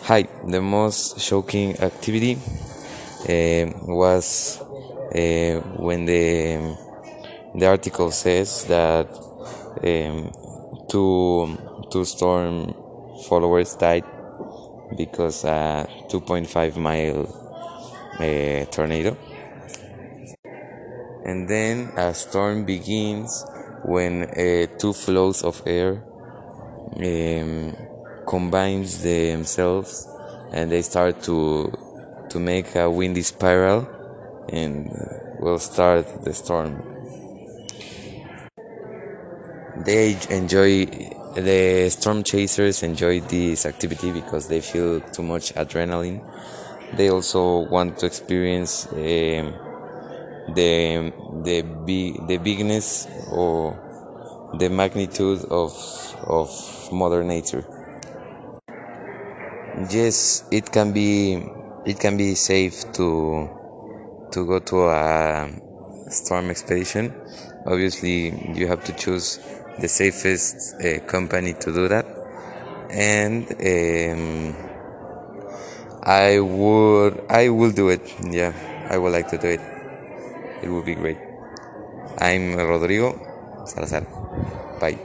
Hi, the most shocking activity uh, was uh, when the the article says that um, two two storm followers died because a 2.5 mile uh, tornado. And then a storm begins when two flows of air um, combines themselves and they start to to make a windy spiral and will start the storm. They enjoy the storm chasers enjoy this activity because they feel too much adrenaline. They also want to experience um, the the big the bigness or the magnitude of of mother nature yes it can be it can be safe to to go to a storm expedition. Obviously you have to choose the safest uh, company to do that. And um, i would i will do it. Yeah i would like to do it. It would be great. I'm rodrigo salazar. Bye.